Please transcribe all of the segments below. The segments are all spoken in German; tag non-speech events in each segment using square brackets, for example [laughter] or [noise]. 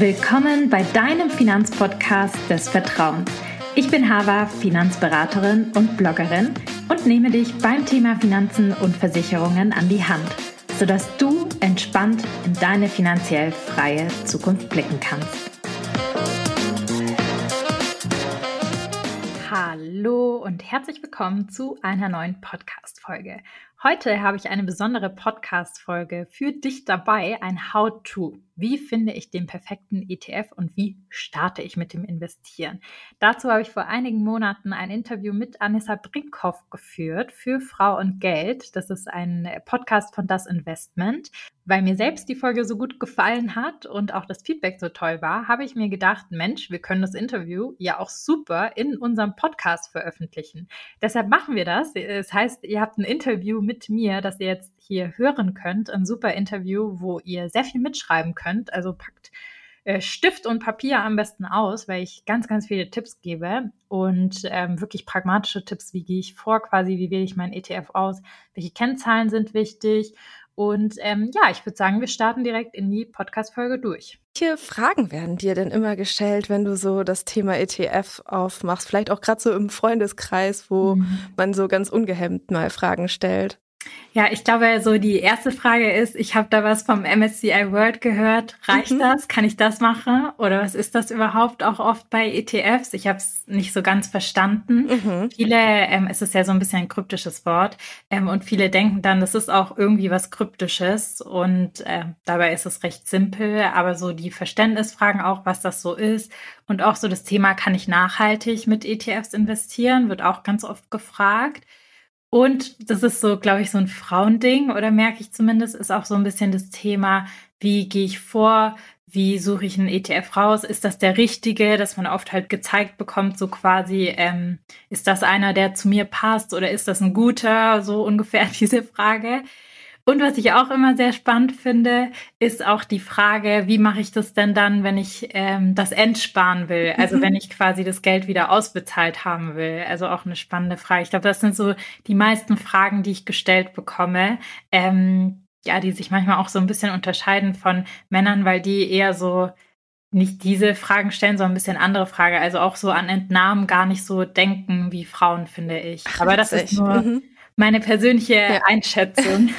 Willkommen bei deinem Finanzpodcast des Vertrauens. Ich bin Hava, Finanzberaterin und Bloggerin und nehme dich beim Thema Finanzen und Versicherungen an die Hand, sodass du entspannt in deine finanziell freie Zukunft blicken kannst. Hallo und herzlich willkommen zu einer neuen Podcast-Folge. Heute habe ich eine besondere Podcast-Folge für dich dabei, ein How-To. Wie finde ich den perfekten ETF und wie starte ich mit dem Investieren? Dazu habe ich vor einigen Monaten ein Interview mit Anissa Brinkhoff geführt für Frau und Geld. Das ist ein Podcast von Das Investment. Weil mir selbst die Folge so gut gefallen hat und auch das Feedback so toll war, habe ich mir gedacht, Mensch, wir können das Interview ja auch super in unserem Podcast veröffentlichen. Deshalb machen wir das. Das heißt, ihr habt ein Interview mit mir, das ihr jetzt hier hören könnt. Ein super Interview, wo ihr sehr viel mitschreiben könnt. Also packt äh, Stift und Papier am besten aus, weil ich ganz, ganz viele Tipps gebe und ähm, wirklich pragmatische Tipps, wie gehe ich vor, quasi, wie wähle ich mein ETF aus, welche Kennzahlen sind wichtig. Und ähm, ja, ich würde sagen, wir starten direkt in die Podcast-Folge durch. Welche Fragen werden dir denn immer gestellt, wenn du so das Thema ETF aufmachst? Vielleicht auch gerade so im Freundeskreis, wo mhm. man so ganz ungehemmt mal Fragen stellt. Ja, ich glaube, so die erste Frage ist, ich habe da was vom MSCI World gehört. Reicht mhm. das? Kann ich das machen? Oder was ist das überhaupt auch oft bei ETFs? Ich habe es nicht so ganz verstanden. Mhm. Viele, ähm, es ist ja so ein bisschen ein kryptisches Wort, ähm, und viele denken dann, das ist auch irgendwie was Kryptisches und äh, dabei ist es recht simpel, aber so die Verständnisfragen auch, was das so ist und auch so das Thema, kann ich nachhaltig mit ETFs investieren, wird auch ganz oft gefragt. Und das ist so, glaube ich, so ein Frauending oder merke ich zumindest, ist auch so ein bisschen das Thema, wie gehe ich vor, wie suche ich einen ETF raus, ist das der richtige, dass man oft halt gezeigt bekommt, so quasi, ähm, ist das einer, der zu mir passt oder ist das ein guter, so ungefähr [laughs] diese Frage. Und was ich auch immer sehr spannend finde, ist auch die Frage, wie mache ich das denn dann, wenn ich ähm, das entsparen will? Also mhm. [laughs] wenn ich quasi das Geld wieder ausbezahlt haben will. Also auch eine spannende Frage. Ich glaube, das sind so die meisten Fragen, die ich gestellt bekomme. Ähm, ja, die sich manchmal auch so ein bisschen unterscheiden von Männern, weil die eher so nicht diese Fragen stellen, sondern ein bisschen andere Frage. Also auch so an Entnahmen gar nicht so denken wie Frauen, finde ich. Ach, Aber das ist nur mhm meine persönliche ja. Einschätzung.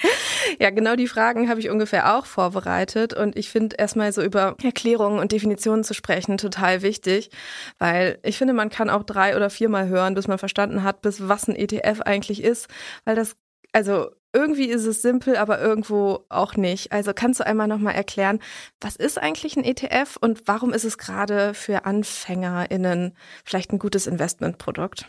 [laughs] ja, genau die Fragen habe ich ungefähr auch vorbereitet und ich finde erstmal so über Erklärungen und Definitionen zu sprechen total wichtig, weil ich finde, man kann auch drei oder viermal hören, bis man verstanden hat, bis was ein ETF eigentlich ist, weil das also irgendwie ist es simpel, aber irgendwo auch nicht. Also kannst du einmal nochmal erklären, was ist eigentlich ein ETF und warum ist es gerade für AnfängerInnen vielleicht ein gutes Investmentprodukt?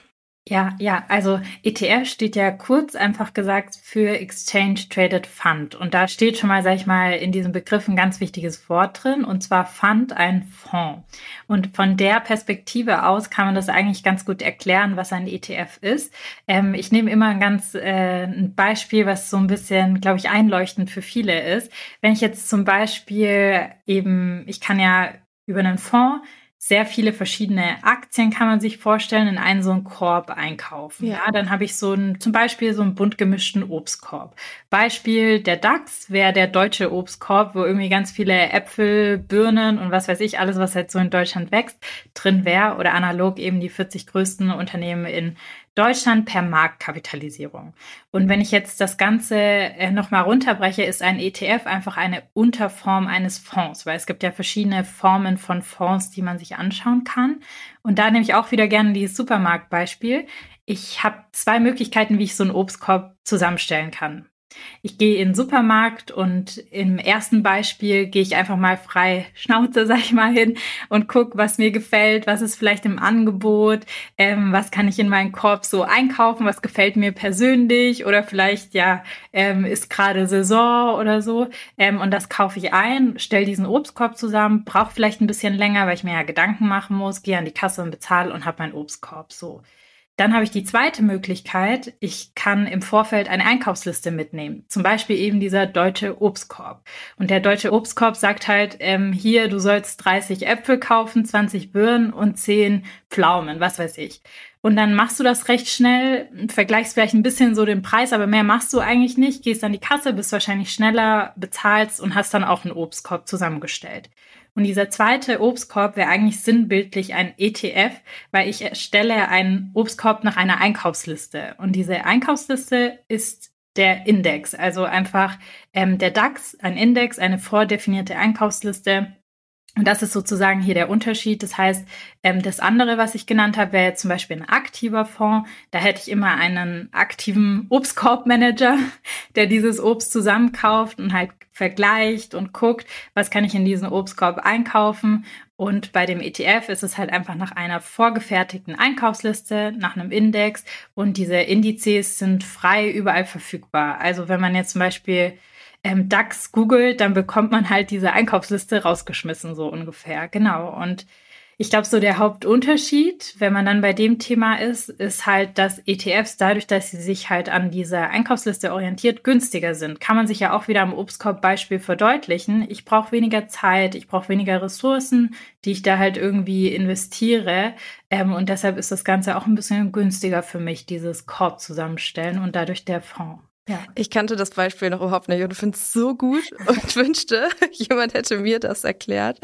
Ja, ja, also ETF steht ja kurz einfach gesagt für Exchange Traded Fund. Und da steht schon mal, sag ich mal, in diesem Begriff ein ganz wichtiges Wort drin, und zwar Fund, ein Fonds. Und von der Perspektive aus kann man das eigentlich ganz gut erklären, was ein ETF ist. Ähm, ich nehme immer ein ganz äh, ein Beispiel, was so ein bisschen, glaube ich, einleuchtend für viele ist. Wenn ich jetzt zum Beispiel eben, ich kann ja über einen Fonds sehr viele verschiedene Aktien kann man sich vorstellen, in einen so einen Korb einkaufen. Ja, ja dann habe ich so einen, zum Beispiel so einen bunt gemischten Obstkorb. Beispiel der DAX wäre der deutsche Obstkorb, wo irgendwie ganz viele Äpfel, Birnen und was weiß ich, alles, was halt so in Deutschland wächst, drin wäre oder analog eben die 40 größten Unternehmen in Deutschland per Marktkapitalisierung. Und wenn ich jetzt das Ganze äh, nochmal runterbreche, ist ein ETF einfach eine Unterform eines Fonds, weil es gibt ja verschiedene Formen von Fonds, die man sich anschauen kann. Und da nehme ich auch wieder gerne dieses Supermarktbeispiel. Ich habe zwei Möglichkeiten, wie ich so einen Obstkorb zusammenstellen kann. Ich gehe in den Supermarkt und im ersten Beispiel gehe ich einfach mal frei Schnauze, [laughs] sag ich mal, hin und gucke, was mir gefällt, was ist vielleicht im Angebot, ähm, was kann ich in meinen Korb so einkaufen, was gefällt mir persönlich oder vielleicht ja ähm, ist gerade Saison oder so ähm, und das kaufe ich ein, stelle diesen Obstkorb zusammen, brauche vielleicht ein bisschen länger, weil ich mir ja Gedanken machen muss, gehe an die Kasse und bezahle und habe meinen Obstkorb so. Dann habe ich die zweite Möglichkeit, ich kann im Vorfeld eine Einkaufsliste mitnehmen. Zum Beispiel eben dieser deutsche Obstkorb. Und der deutsche Obstkorb sagt halt, ähm, hier, du sollst 30 Äpfel kaufen, 20 Birnen und 10 Pflaumen, was weiß ich. Und dann machst du das recht schnell, vergleichst vielleicht ein bisschen so den Preis, aber mehr machst du eigentlich nicht, gehst an die Kasse, bist wahrscheinlich schneller, bezahlst und hast dann auch einen Obstkorb zusammengestellt. Und dieser zweite Obstkorb wäre eigentlich sinnbildlich ein ETF, weil ich erstelle einen Obstkorb nach einer Einkaufsliste. Und diese Einkaufsliste ist der Index, also einfach ähm, der DAX, ein Index, eine vordefinierte Einkaufsliste und das ist sozusagen hier der Unterschied. Das heißt, ähm, das andere, was ich genannt habe, wäre jetzt zum Beispiel ein aktiver Fonds. Da hätte ich immer einen aktiven Obstkorbmanager, [laughs] der dieses Obst zusammenkauft und halt vergleicht und guckt, was kann ich in diesen Obstkorb einkaufen. Und bei dem ETF ist es halt einfach nach einer vorgefertigten Einkaufsliste, nach einem Index. Und diese Indizes sind frei überall verfügbar. Also wenn man jetzt zum Beispiel ähm, DAX googelt, dann bekommt man halt diese Einkaufsliste rausgeschmissen, so ungefähr. Genau. Und ich glaube, so der Hauptunterschied, wenn man dann bei dem Thema ist, ist halt, dass ETFs dadurch, dass sie sich halt an dieser Einkaufsliste orientiert, günstiger sind. Kann man sich ja auch wieder am Obstkorb-Beispiel verdeutlichen. Ich brauche weniger Zeit, ich brauche weniger Ressourcen, die ich da halt irgendwie investiere. Ähm, und deshalb ist das Ganze auch ein bisschen günstiger für mich, dieses Korb zusammenstellen und dadurch der Fonds. Ja. Ich kannte das Beispiel noch überhaupt nicht und finde es so gut [laughs] und wünschte, [laughs] jemand hätte mir das erklärt,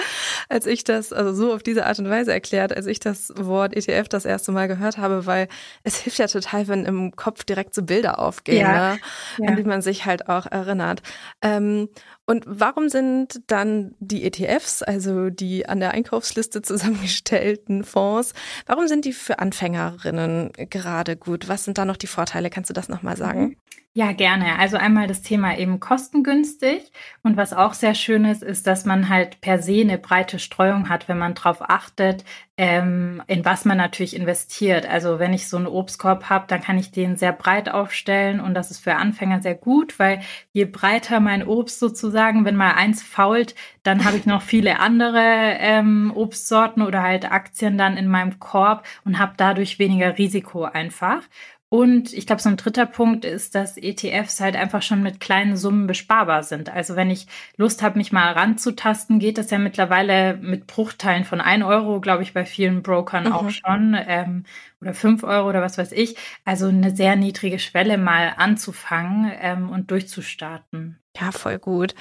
als ich das, also so auf diese Art und Weise erklärt, als ich das Wort ETF das erste Mal gehört habe, weil es hilft ja total, wenn im Kopf direkt so Bilder aufgehen, ja. Ne, ja. an die man sich halt auch erinnert. Ähm, und warum sind dann die ETFs, also die an der Einkaufsliste zusammengestellten Fonds, warum sind die für Anfängerinnen gerade gut? Was sind da noch die Vorteile? Kannst du das nochmal sagen? Ja, gerne. Also einmal das Thema eben kostengünstig. Und was auch sehr schön ist, ist, dass man halt per se eine breite Streuung hat, wenn man darauf achtet, ähm, in was man natürlich investiert. Also wenn ich so einen Obstkorb habe, dann kann ich den sehr breit aufstellen und das ist für Anfänger sehr gut, weil je breiter mein Obst sozusagen, wenn mal eins fault, dann habe ich noch viele andere ähm, Obstsorten oder halt Aktien dann in meinem Korb und habe dadurch weniger Risiko einfach. Und ich glaube, so ein dritter Punkt ist, dass ETFs halt einfach schon mit kleinen Summen besparbar sind. Also wenn ich Lust habe, mich mal ranzutasten, geht das ja mittlerweile mit Bruchteilen von ein Euro, glaube ich, bei vielen Brokern mhm. auch schon. Ähm, oder fünf Euro oder was weiß ich. Also eine sehr niedrige Schwelle mal anzufangen ähm, und durchzustarten. Ja, voll gut.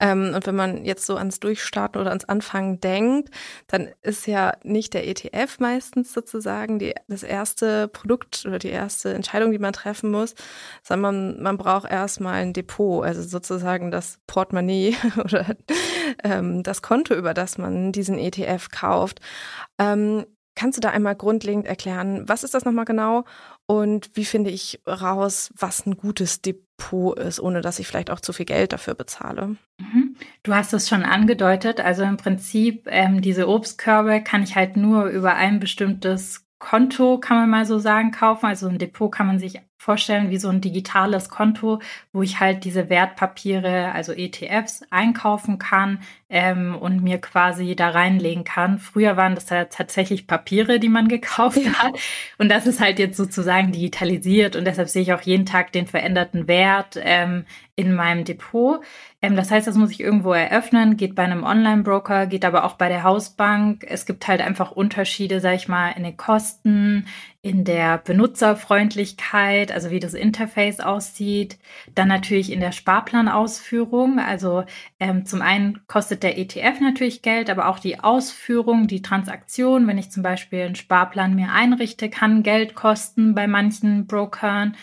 Ähm, und wenn man jetzt so ans Durchstarten oder ans Anfangen denkt, dann ist ja nicht der ETF meistens sozusagen die, das erste Produkt oder die erste Entscheidung, die man treffen muss, sondern man, man braucht erstmal ein Depot, also sozusagen das Portemonnaie [laughs] oder ähm, das Konto, über das man diesen ETF kauft. Ähm, Kannst du da einmal grundlegend erklären, was ist das nochmal genau und wie finde ich raus, was ein gutes Depot ist, ohne dass ich vielleicht auch zu viel Geld dafür bezahle? Mhm. Du hast es schon angedeutet. Also im Prinzip, ähm, diese Obstkörbe kann ich halt nur über ein bestimmtes Konto, kann man mal so sagen, kaufen. Also ein Depot kann man sich vorstellen wie so ein digitales Konto, wo ich halt diese Wertpapiere, also ETFs, einkaufen kann ähm, und mir quasi da reinlegen kann. Früher waren das ja tatsächlich Papiere, die man gekauft hat. Und das ist halt jetzt sozusagen digitalisiert und deshalb sehe ich auch jeden Tag den veränderten Wert ähm, in meinem Depot. Ähm, das heißt, das muss ich irgendwo eröffnen, geht bei einem Online-Broker, geht aber auch bei der Hausbank. Es gibt halt einfach Unterschiede, sag ich mal, in den Kosten, in der Benutzerfreundlichkeit, also wie das Interface aussieht, dann natürlich in der Sparplanausführung. Also ähm, zum einen kostet der ETF natürlich Geld, aber auch die Ausführung, die Transaktion, wenn ich zum Beispiel einen Sparplan mir einrichte, kann Geld kosten bei manchen Brokern.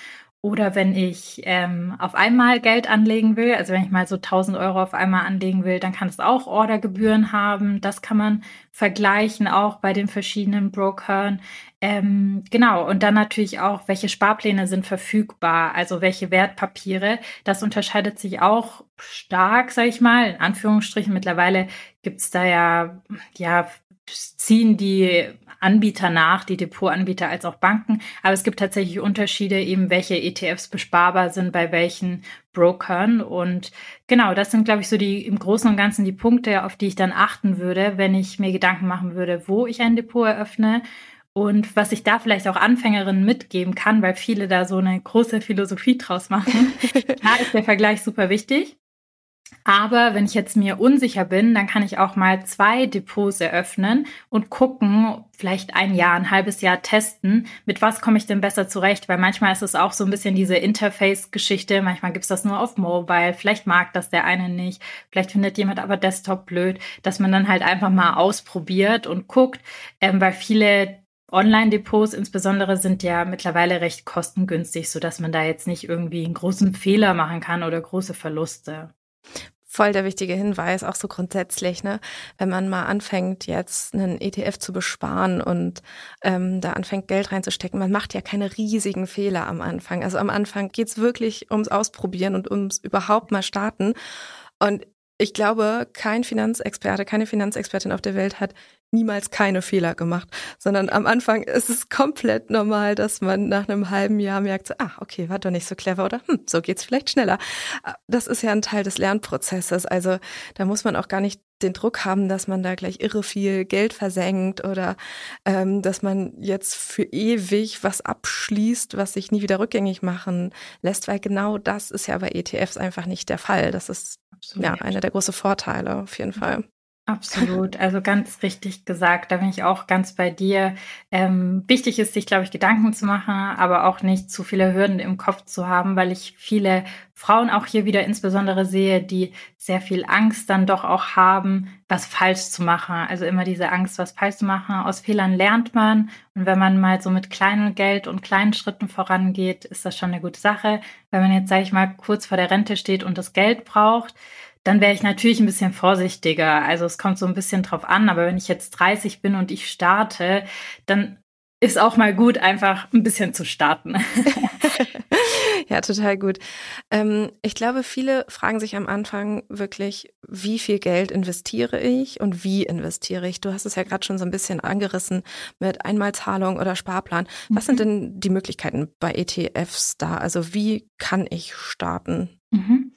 Oder wenn ich ähm, auf einmal Geld anlegen will, also wenn ich mal so 1000 Euro auf einmal anlegen will, dann kann es auch Ordergebühren haben. Das kann man vergleichen, auch bei den verschiedenen Brokern. Ähm, genau, und dann natürlich auch, welche Sparpläne sind verfügbar, also welche Wertpapiere. Das unterscheidet sich auch stark, sage ich mal, in Anführungsstrichen. Mittlerweile gibt's da ja, ja, ziehen die Anbieter nach, die Depotanbieter als auch Banken. Aber es gibt tatsächlich Unterschiede, eben welche ETFs besparbar sind bei welchen Brokern. Und genau, das sind, glaube ich, so die im Großen und Ganzen die Punkte, auf die ich dann achten würde, wenn ich mir Gedanken machen würde, wo ich ein Depot eröffne. Und was ich da vielleicht auch Anfängerinnen mitgeben kann, weil viele da so eine große Philosophie draus machen, [laughs] da ist der Vergleich super wichtig. Aber wenn ich jetzt mir unsicher bin, dann kann ich auch mal zwei Depots eröffnen und gucken, vielleicht ein Jahr, ein halbes Jahr testen, mit was komme ich denn besser zurecht, weil manchmal ist es auch so ein bisschen diese Interface-Geschichte, manchmal gibt's das nur auf Mobile, vielleicht mag das der eine nicht, vielleicht findet jemand aber Desktop blöd, dass man dann halt einfach mal ausprobiert und guckt, ähm, weil viele Online-Depots insbesondere sind ja mittlerweile recht kostengünstig, so dass man da jetzt nicht irgendwie einen großen Fehler machen kann oder große Verluste voll der wichtige Hinweis, auch so grundsätzlich, ne? Wenn man mal anfängt, jetzt einen ETF zu besparen und ähm, da anfängt, Geld reinzustecken, man macht ja keine riesigen Fehler am Anfang. Also am Anfang geht's wirklich ums Ausprobieren und ums überhaupt mal starten. Und ich glaube, kein Finanzexperte, keine Finanzexpertin auf der Welt hat niemals keine Fehler gemacht, sondern am Anfang ist es komplett normal, dass man nach einem halben Jahr merkt, so, ah, okay, war doch nicht so clever oder hm, so geht's vielleicht schneller. Das ist ja ein Teil des Lernprozesses. Also da muss man auch gar nicht den Druck haben, dass man da gleich irre viel Geld versenkt oder ähm, dass man jetzt für ewig was abschließt, was sich nie wieder rückgängig machen lässt, weil genau das ist ja bei ETFs einfach nicht der Fall. Das ist Absolut. ja einer der großen Vorteile auf jeden Fall. Absolut, also ganz richtig gesagt. Da bin ich auch ganz bei dir. Ähm, wichtig ist, sich, glaube ich, Gedanken zu machen, aber auch nicht zu viele Hürden im Kopf zu haben, weil ich viele Frauen auch hier wieder insbesondere sehe, die sehr viel Angst dann doch auch haben, was falsch zu machen. Also immer diese Angst, was falsch zu machen. Aus Fehlern lernt man. Und wenn man mal so mit kleinem Geld und kleinen Schritten vorangeht, ist das schon eine gute Sache. Wenn man jetzt, sage ich mal, kurz vor der Rente steht und das Geld braucht, dann wäre ich natürlich ein bisschen vorsichtiger. Also es kommt so ein bisschen drauf an, aber wenn ich jetzt 30 bin und ich starte, dann ist auch mal gut, einfach ein bisschen zu starten. [laughs] ja, total gut. Ähm, ich glaube, viele fragen sich am Anfang wirklich, wie viel Geld investiere ich und wie investiere ich? Du hast es ja gerade schon so ein bisschen angerissen mit Einmalzahlung oder Sparplan. Was mhm. sind denn die Möglichkeiten bei ETFs da? Also wie kann ich starten? Mhm.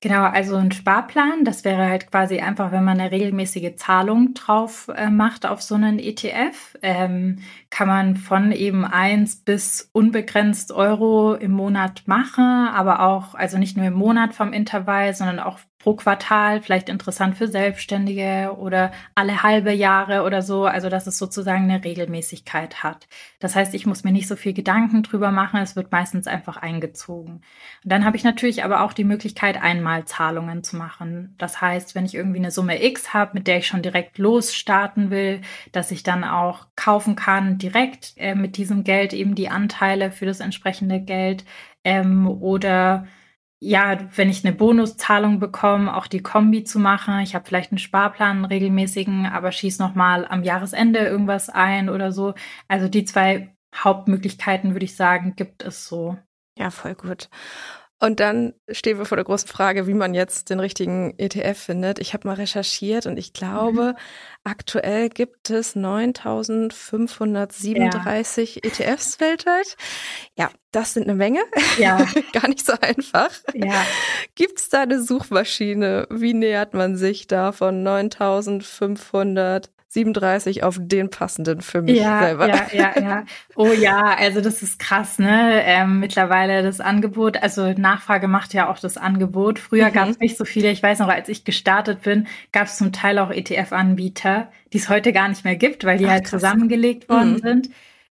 Genau, also ein Sparplan, das wäre halt quasi einfach, wenn man eine regelmäßige Zahlung drauf äh, macht auf so einen ETF, ähm, kann man von eben eins bis unbegrenzt Euro im Monat machen, aber auch, also nicht nur im Monat vom Intervall, sondern auch pro Quartal, vielleicht interessant für Selbstständige oder alle halbe Jahre oder so, also dass es sozusagen eine Regelmäßigkeit hat. Das heißt, ich muss mir nicht so viel Gedanken drüber machen, es wird meistens einfach eingezogen. Und dann habe ich natürlich aber auch die Möglichkeit, Einmalzahlungen zu machen. Das heißt, wenn ich irgendwie eine Summe X habe, mit der ich schon direkt losstarten will, dass ich dann auch kaufen kann, direkt äh, mit diesem Geld eben die Anteile für das entsprechende Geld ähm, oder ja, wenn ich eine Bonuszahlung bekomme, auch die Kombi zu machen. Ich habe vielleicht einen Sparplan, einen regelmäßigen, aber schieß noch mal am Jahresende irgendwas ein oder so. Also die zwei Hauptmöglichkeiten, würde ich sagen, gibt es so. Ja, voll gut. Und dann stehen wir vor der großen Frage, wie man jetzt den richtigen ETF findet. Ich habe mal recherchiert und ich glaube, mhm. aktuell gibt es 9537 ja. ETFs weltweit. Ja, das sind eine Menge. Ja. [laughs] Gar nicht so einfach. Ja. Gibt es da eine Suchmaschine? Wie nähert man sich da von 9500 37 auf den passenden für mich ja, selber. Ja, ja, ja. Oh ja, also das ist krass, ne? Ähm, mittlerweile das Angebot, also Nachfrage macht ja auch das Angebot. Früher mhm. gab es nicht so viele. Ich weiß noch, als ich gestartet bin, gab es zum Teil auch ETF-Anbieter, die es heute gar nicht mehr gibt, weil die Ach, halt krass. zusammengelegt worden mhm. sind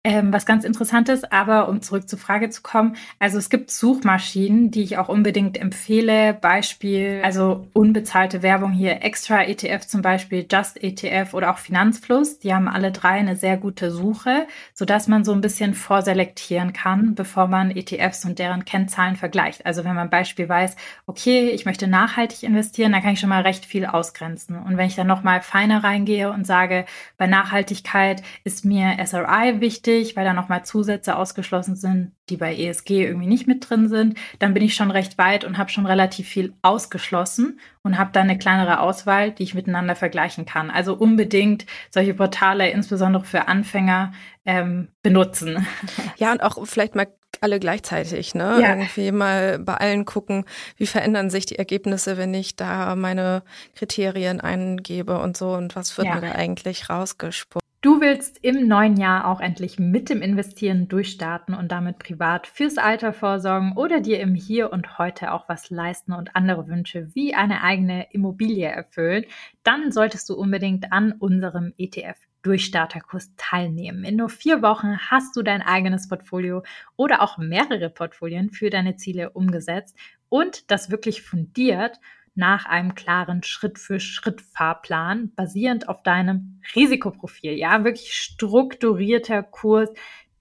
ähm, was ganz Interessantes. Aber um zurück zur Frage zu kommen, also es gibt Suchmaschinen, die ich auch unbedingt empfehle. Beispiel, also unbezahlte Werbung hier, Extra ETF zum Beispiel, Just ETF oder auch Finanzfluss. Die haben alle drei eine sehr gute Suche, sodass man so ein bisschen vorselektieren kann, bevor man ETFs und deren Kennzahlen vergleicht. Also wenn man Beispiel weiß, okay, ich möchte nachhaltig investieren, dann kann ich schon mal recht viel ausgrenzen. Und wenn ich dann nochmal feiner reingehe und sage, bei Nachhaltigkeit ist mir SRI wichtig, wichtig, weil da nochmal Zusätze ausgeschlossen sind, die bei ESG irgendwie nicht mit drin sind. Dann bin ich schon recht weit und habe schon relativ viel ausgeschlossen und habe dann eine kleinere Auswahl, die ich miteinander vergleichen kann. Also unbedingt solche Portale, insbesondere für Anfänger, ähm, benutzen. Ja, und auch vielleicht mal alle gleichzeitig, ne? Ja. Irgendwie mal bei allen gucken, wie verändern sich die Ergebnisse, wenn ich da meine Kriterien eingebe und so und was wird ja. mir da eigentlich rausgespuckt. Du willst im neuen Jahr auch endlich mit dem Investieren durchstarten und damit privat fürs Alter vorsorgen oder dir im Hier und Heute auch was leisten und andere Wünsche wie eine eigene Immobilie erfüllen, dann solltest du unbedingt an unserem ETF Durchstarterkurs teilnehmen. In nur vier Wochen hast du dein eigenes Portfolio oder auch mehrere Portfolien für deine Ziele umgesetzt und das wirklich fundiert nach einem klaren Schritt-für-Schritt-Fahrplan basierend auf deinem Risikoprofil. Ja, wirklich strukturierter Kurs,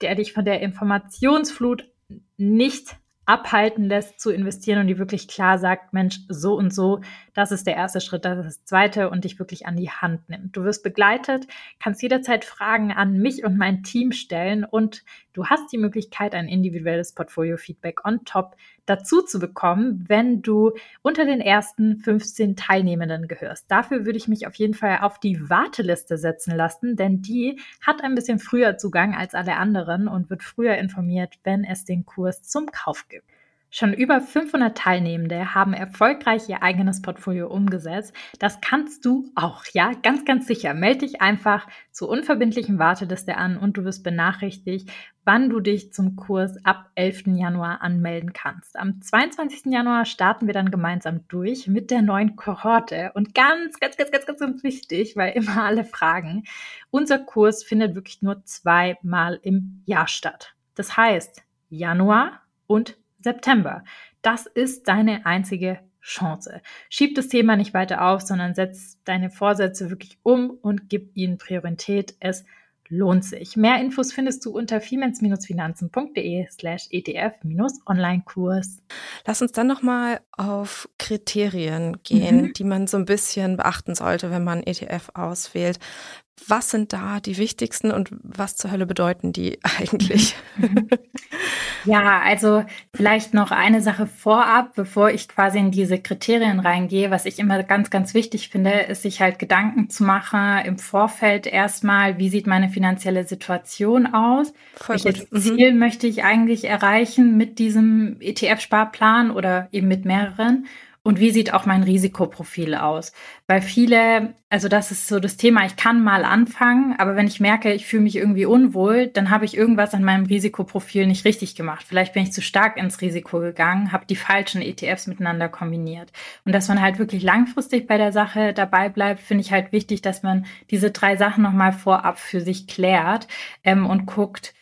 der dich von der Informationsflut nicht abhalten lässt zu investieren und die wirklich klar sagt, Mensch, so und so, das ist der erste Schritt, das ist das zweite und dich wirklich an die Hand nimmt. Du wirst begleitet, kannst jederzeit Fragen an mich und mein Team stellen und du hast die Möglichkeit, ein individuelles Portfolio-Feedback on top dazu zu bekommen, wenn du unter den ersten 15 Teilnehmenden gehörst. Dafür würde ich mich auf jeden Fall auf die Warteliste setzen lassen, denn die hat ein bisschen früher Zugang als alle anderen und wird früher informiert, wenn es den Kurs zum Kauf gibt. Schon über 500 Teilnehmende haben erfolgreich ihr eigenes Portfolio umgesetzt. Das kannst du auch, ja, ganz, ganz sicher. Melde dich einfach zur unverbindlichen Warteliste an und du wirst benachrichtigt, wann du dich zum Kurs ab 11. Januar anmelden kannst. Am 22. Januar starten wir dann gemeinsam durch mit der neuen Kohorte und ganz, ganz, ganz, ganz, ganz, ganz wichtig, weil immer alle fragen, unser Kurs findet wirklich nur zweimal im Jahr statt. Das heißt, Januar und September. Das ist deine einzige Chance. Schieb das Thema nicht weiter auf, sondern setz deine Vorsätze wirklich um und gib ihnen Priorität. Es lohnt sich. Mehr Infos findest du unter finanzende slash ETF-Online-Kurs. Lass uns dann nochmal auf Kriterien gehen, mhm. die man so ein bisschen beachten sollte, wenn man ETF auswählt. Was sind da die wichtigsten und was zur Hölle bedeuten die [laughs] eigentlich? Ja, also vielleicht noch eine Sache vorab, bevor ich quasi in diese Kriterien reingehe. Was ich immer ganz, ganz wichtig finde, ist sich halt Gedanken zu machen im Vorfeld erstmal, wie sieht meine finanzielle Situation aus? Voll Welches. Mhm. Ziel möchte ich eigentlich erreichen mit diesem ETF-Sparplan oder eben mit mehreren? Und wie sieht auch mein Risikoprofil aus? Weil viele, also das ist so das Thema, ich kann mal anfangen, aber wenn ich merke, ich fühle mich irgendwie unwohl, dann habe ich irgendwas an meinem Risikoprofil nicht richtig gemacht. Vielleicht bin ich zu stark ins Risiko gegangen, habe die falschen ETFs miteinander kombiniert. Und dass man halt wirklich langfristig bei der Sache dabei bleibt, finde ich halt wichtig, dass man diese drei Sachen nochmal vorab für sich klärt ähm, und guckt,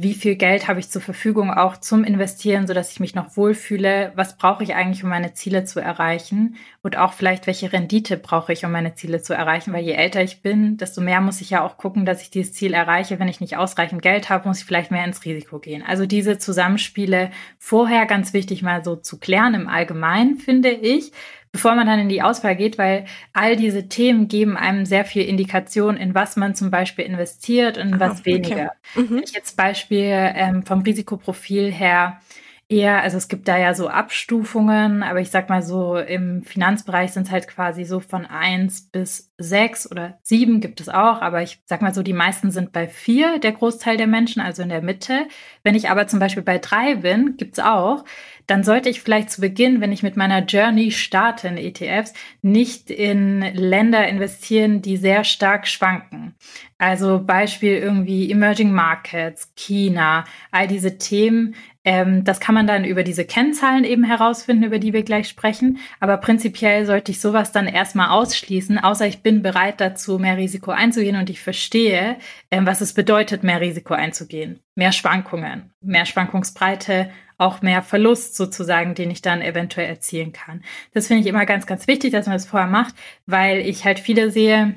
wie viel Geld habe ich zur Verfügung auch zum Investieren, so dass ich mich noch wohlfühle, was brauche ich eigentlich, um meine Ziele zu erreichen und auch vielleicht, welche Rendite brauche ich, um meine Ziele zu erreichen, weil je älter ich bin, desto mehr muss ich ja auch gucken, dass ich dieses Ziel erreiche. Wenn ich nicht ausreichend Geld habe, muss ich vielleicht mehr ins Risiko gehen. Also diese Zusammenspiele vorher ganz wichtig mal so zu klären im Allgemeinen, finde ich, bevor man dann in die Auswahl geht, weil all diese Themen geben einem sehr viel Indikation, in was man zum Beispiel investiert und in was okay. weniger. Mhm. Wenn ich jetzt Beispiel ähm, vom Risikoprofil her eher, also es gibt da ja so Abstufungen, aber ich sag mal so, im Finanzbereich sind es halt quasi so von eins bis sechs oder sieben gibt es auch, aber ich sag mal so, die meisten sind bei vier, der Großteil der Menschen, also in der Mitte. Wenn ich aber zum Beispiel bei drei bin, gibt's auch, dann sollte ich vielleicht zu Beginn, wenn ich mit meiner Journey starte in ETFs, nicht in Länder investieren, die sehr stark schwanken. Also Beispiel irgendwie Emerging Markets, China, all diese Themen. Ähm, das kann man dann über diese Kennzahlen eben herausfinden, über die wir gleich sprechen. Aber prinzipiell sollte ich sowas dann erstmal ausschließen, außer ich bin bereit dazu, mehr Risiko einzugehen und ich verstehe, ähm, was es bedeutet, mehr Risiko einzugehen. Mehr Schwankungen, mehr Schwankungsbreite, auch mehr Verlust sozusagen, den ich dann eventuell erzielen kann. Das finde ich immer ganz, ganz wichtig, dass man das vorher macht, weil ich halt viele sehe,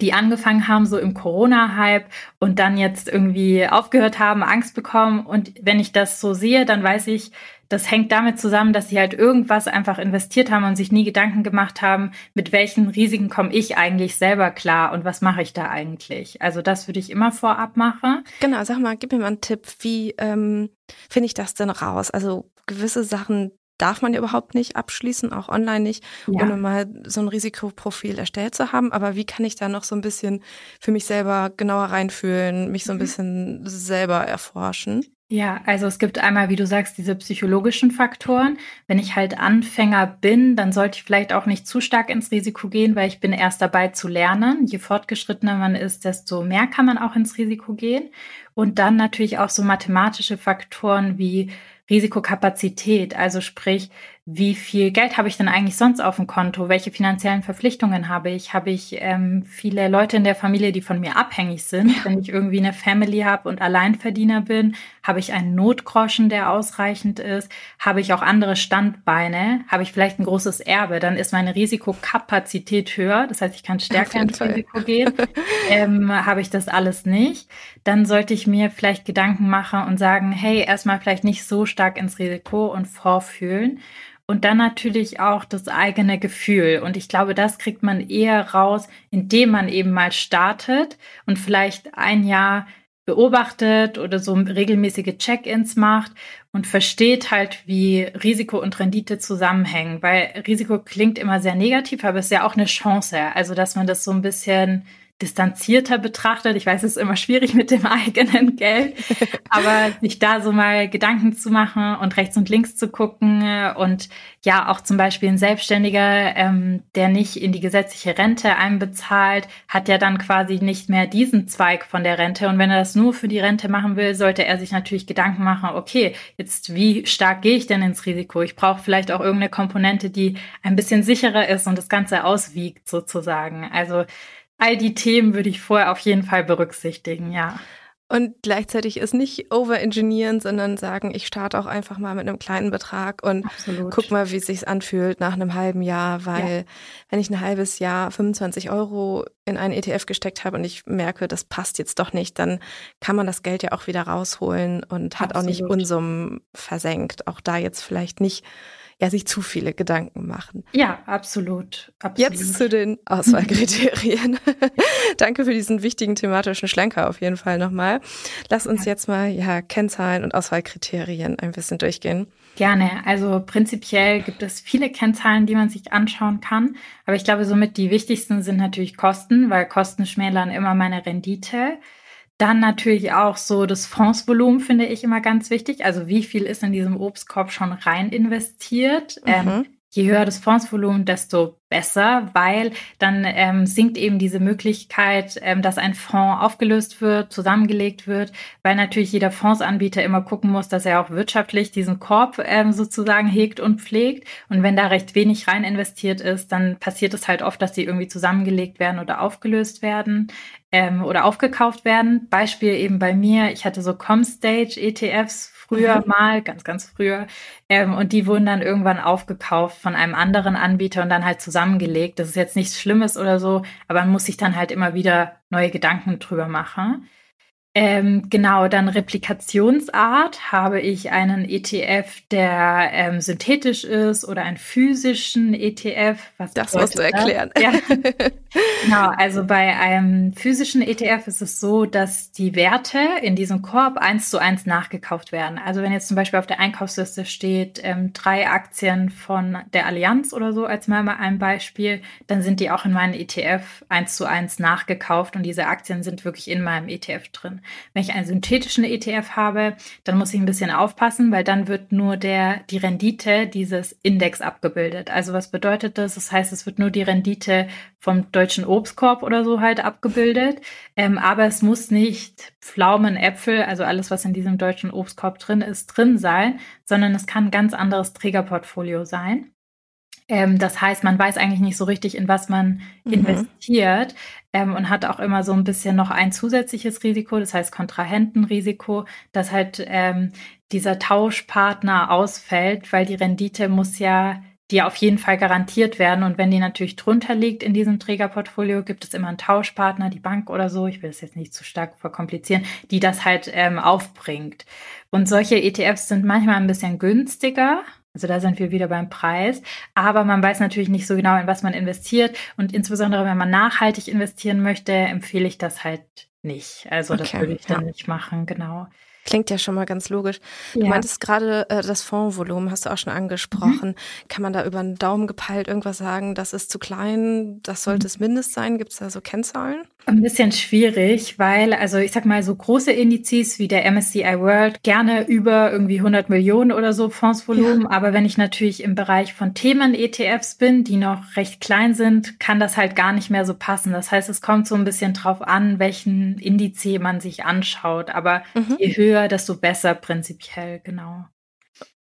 die angefangen haben so im Corona-Hype und dann jetzt irgendwie aufgehört haben, Angst bekommen. Und wenn ich das so sehe, dann weiß ich, das hängt damit zusammen, dass sie halt irgendwas einfach investiert haben und sich nie Gedanken gemacht haben, mit welchen Risiken komme ich eigentlich selber klar und was mache ich da eigentlich. Also das würde ich immer vorab machen. Genau, sag mal, gib mir mal einen Tipp, wie ähm, finde ich das denn raus? Also gewisse Sachen darf man ja überhaupt nicht abschließen, auch online nicht, ja. ohne mal so ein Risikoprofil erstellt zu haben. Aber wie kann ich da noch so ein bisschen für mich selber genauer reinfühlen, mich so ein mhm. bisschen selber erforschen? Ja, also es gibt einmal, wie du sagst, diese psychologischen Faktoren. Wenn ich halt Anfänger bin, dann sollte ich vielleicht auch nicht zu stark ins Risiko gehen, weil ich bin erst dabei zu lernen. Je fortgeschrittener man ist, desto mehr kann man auch ins Risiko gehen. Und dann natürlich auch so mathematische Faktoren wie Risikokapazität, also sprich, wie viel Geld habe ich denn eigentlich sonst auf dem Konto? Welche finanziellen Verpflichtungen habe ich? Habe ich ähm, viele Leute in der Familie, die von mir abhängig sind? Wenn ich irgendwie eine Family habe und Alleinverdiener bin, habe ich einen Notgroschen, der ausreichend ist? Habe ich auch andere Standbeine? Habe ich vielleicht ein großes Erbe? Dann ist meine Risikokapazität höher. Das heißt, ich kann stärker ins. Risiko gehen. [laughs] ähm, habe ich das alles nicht? Dann sollte ich mir vielleicht Gedanken machen und sagen, hey, erstmal vielleicht nicht so stark ins Risiko und vorfühlen. Und dann natürlich auch das eigene Gefühl. Und ich glaube, das kriegt man eher raus, indem man eben mal startet und vielleicht ein Jahr beobachtet oder so regelmäßige Check-ins macht und versteht halt, wie Risiko und Rendite zusammenhängen. Weil Risiko klingt immer sehr negativ, aber es ist ja auch eine Chance. Also, dass man das so ein bisschen distanzierter betrachtet. Ich weiß, es ist immer schwierig mit dem [laughs] eigenen Geld, aber sich da so mal Gedanken zu machen und rechts und links zu gucken und ja, auch zum Beispiel ein Selbstständiger, ähm, der nicht in die gesetzliche Rente einbezahlt, hat ja dann quasi nicht mehr diesen Zweig von der Rente. Und wenn er das nur für die Rente machen will, sollte er sich natürlich Gedanken machen, okay, jetzt wie stark gehe ich denn ins Risiko? Ich brauche vielleicht auch irgendeine Komponente, die ein bisschen sicherer ist und das Ganze auswiegt sozusagen. Also all die Themen würde ich vorher auf jeden Fall berücksichtigen, ja. Und gleichzeitig ist nicht overengineeren, sondern sagen, ich starte auch einfach mal mit einem kleinen Betrag und Absolut. guck mal, wie es sich anfühlt nach einem halben Jahr, weil ja. wenn ich ein halbes Jahr 25 Euro in einen ETF gesteckt habe und ich merke, das passt jetzt doch nicht, dann kann man das Geld ja auch wieder rausholen und hat Absolut. auch nicht Unsummen versenkt. Auch da jetzt vielleicht nicht ja, sich zu viele Gedanken machen. Ja, absolut. absolut. Jetzt zu den Auswahlkriterien. [laughs] Danke für diesen wichtigen thematischen Schlenker auf jeden Fall nochmal. Lass uns ja. jetzt mal ja Kennzahlen und Auswahlkriterien ein bisschen durchgehen. Gerne. Also prinzipiell gibt es viele Kennzahlen, die man sich anschauen kann. Aber ich glaube, somit die wichtigsten sind natürlich Kosten, weil Kosten schmälern immer meine Rendite. Dann natürlich auch so das Fondsvolumen finde ich immer ganz wichtig. Also wie viel ist in diesem Obstkorb schon rein investiert? Ähm, mhm. Ähm, je höher das Fondsvolumen, desto besser, weil dann ähm, sinkt eben diese Möglichkeit, ähm, dass ein Fonds aufgelöst wird, zusammengelegt wird, weil natürlich jeder Fondsanbieter immer gucken muss, dass er auch wirtschaftlich diesen Korb ähm, sozusagen hegt und pflegt. Und wenn da recht wenig rein investiert ist, dann passiert es halt oft, dass die irgendwie zusammengelegt werden oder aufgelöst werden ähm, oder aufgekauft werden. Beispiel eben bei mir, ich hatte so Comstage ETFs früher mhm. mal, ganz, ganz früher. Ähm, und die wurden dann irgendwann aufgekauft von einem anderen Anbieter und dann halt zusammengelegt. Das ist jetzt nichts Schlimmes oder so, aber man muss sich dann halt immer wieder neue Gedanken drüber machen. Ähm, genau, dann Replikationsart habe ich einen ETF, der ähm, synthetisch ist oder einen physischen ETF. Was das musst du erklären. Ja. [laughs] genau, also bei einem physischen ETF ist es so, dass die Werte in diesem Korb eins zu eins nachgekauft werden. Also wenn jetzt zum Beispiel auf der Einkaufsliste steht ähm, drei Aktien von der Allianz oder so als mal ein Beispiel, dann sind die auch in meinem ETF eins zu eins nachgekauft und diese Aktien sind wirklich in meinem ETF drin. Wenn ich einen synthetischen ETF habe, dann muss ich ein bisschen aufpassen, weil dann wird nur der, die Rendite dieses Index abgebildet. Also was bedeutet das? Das heißt, es wird nur die Rendite vom deutschen Obstkorb oder so halt abgebildet. Ähm, aber es muss nicht Pflaumen, Äpfel, also alles, was in diesem deutschen Obstkorb drin ist, drin sein, sondern es kann ein ganz anderes Trägerportfolio sein. Ähm, das heißt, man weiß eigentlich nicht so richtig, in was man mhm. investiert ähm, und hat auch immer so ein bisschen noch ein zusätzliches Risiko, das heißt Kontrahentenrisiko, dass halt ähm, dieser Tauschpartner ausfällt, weil die Rendite muss ja die auf jeden Fall garantiert werden. Und wenn die natürlich drunter liegt in diesem Trägerportfolio, gibt es immer einen Tauschpartner, die Bank oder so, ich will das jetzt nicht zu stark verkomplizieren, die das halt ähm, aufbringt. Und solche ETFs sind manchmal ein bisschen günstiger, also da sind wir wieder beim Preis. Aber man weiß natürlich nicht so genau, in was man investiert. Und insbesondere, wenn man nachhaltig investieren möchte, empfehle ich das halt nicht. Also okay, das würde ich dann ja. nicht machen, genau. Klingt ja schon mal ganz logisch. Du ja. meintest gerade äh, das Fondsvolumen, hast du auch schon angesprochen. Mhm. Kann man da über einen Daumen gepeilt irgendwas sagen, das ist zu klein, das sollte mhm. es mindest sein? Gibt es da so Kennzahlen? Ein bisschen schwierig, weil, also ich sag mal, so große Indizes wie der MSCI World gerne über irgendwie 100 Millionen oder so Fondsvolumen. Ja. Aber wenn ich natürlich im Bereich von Themen-ETFs bin, die noch recht klein sind, kann das halt gar nicht mehr so passen. Das heißt, es kommt so ein bisschen drauf an, welchen Indiz man sich anschaut. Aber mhm. je höher, desto besser prinzipiell, genau.